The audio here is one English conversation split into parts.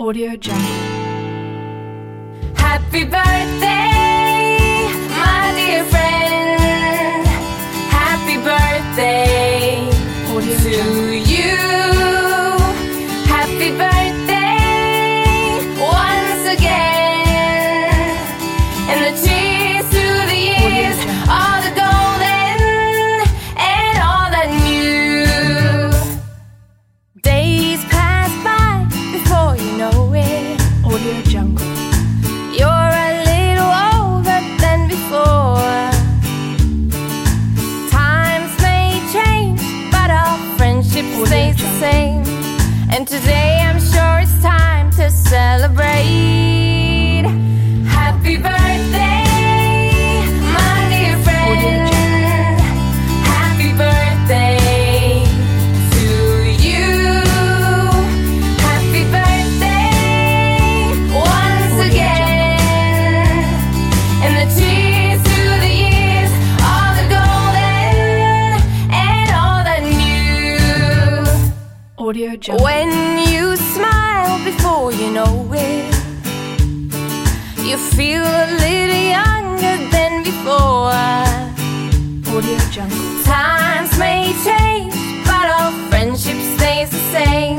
Audio Jungle. Happy birthday! Audio Jungle. When you smile before you know it, you feel a little younger than before. Audio Jungle. Times may change, but our friendship stays the same.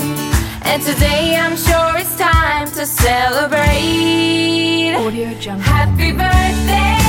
And today I'm sure it's time to celebrate. Audio Jungle. Happy birthday.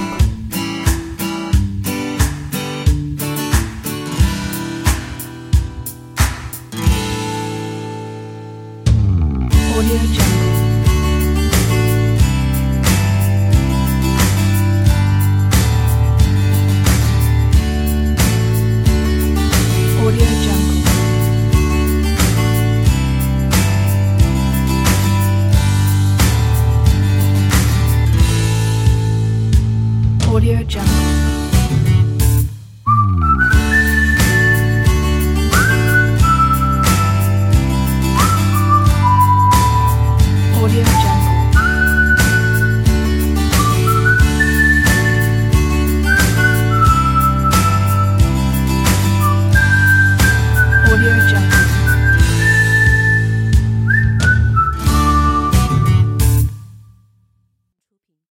Audio Jungle. Audio Jungle.